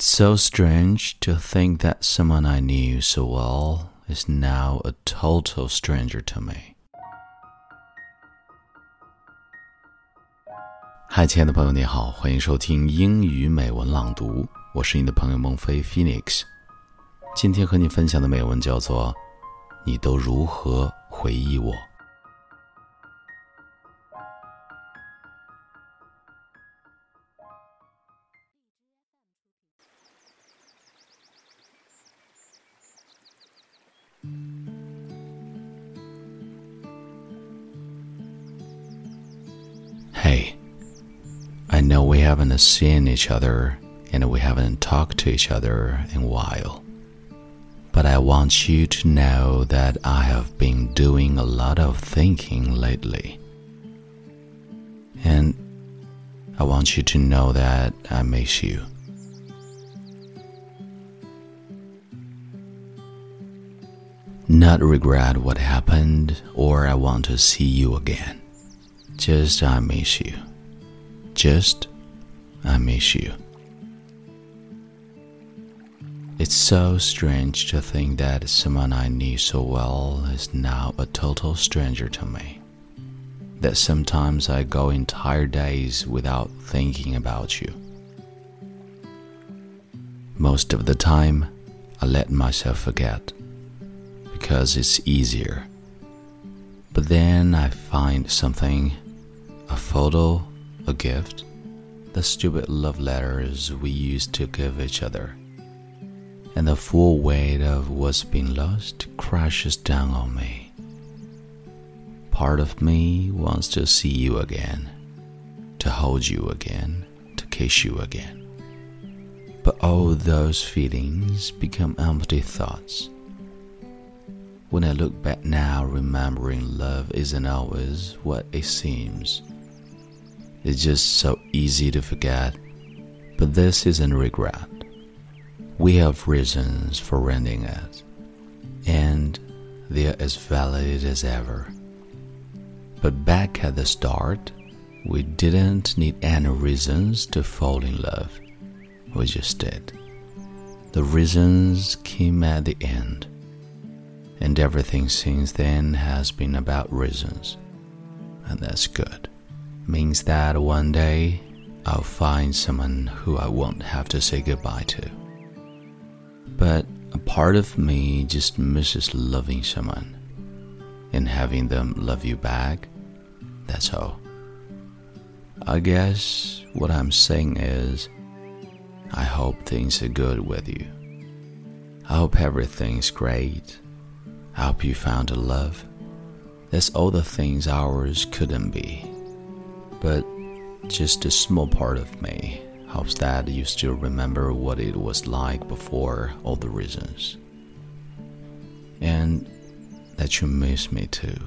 It's so strange to think that someone I knew so well is now a total stranger to me. 嗨，亲爱的朋友，你好，欢迎收听英语美文朗读，我是你的朋友孟非 Phoenix。今天和你分享的美文叫做《你都如何回忆我》。We haven't seen each other and we haven't talked to each other in a while. But I want you to know that I have been doing a lot of thinking lately. And I want you to know that I miss you. Not regret what happened, or I want to see you again. Just I miss you. Just I miss you. It's so strange to think that someone I knew so well is now a total stranger to me. That sometimes I go entire days without thinking about you. Most of the time, I let myself forget because it's easier. But then I find something a photo, a gift, the stupid love letters we used to give each other and the full weight of what's been lost crashes down on me. Part of me wants to see you again, to hold you again, to kiss you again. But all those feelings become empty thoughts. When I look back now, remembering love isn't always what it seems. It's just so easy to forget, but this isn't regret. We have reasons for ending it, and they're as valid as ever. But back at the start, we didn't need any reasons to fall in love. We just did. The reasons came at the end, and everything since then has been about reasons. And that's good. Means that one day I'll find someone who I won't have to say goodbye to but a part of me just misses loving someone and having them love you back. That's all. I guess what I'm saying is, I hope things are good with you. I hope everything's great. I hope you found a love. That's all the things ours couldn't be. But just a small part of me hopes that you still remember what it was like before all the reasons. And that you miss me too.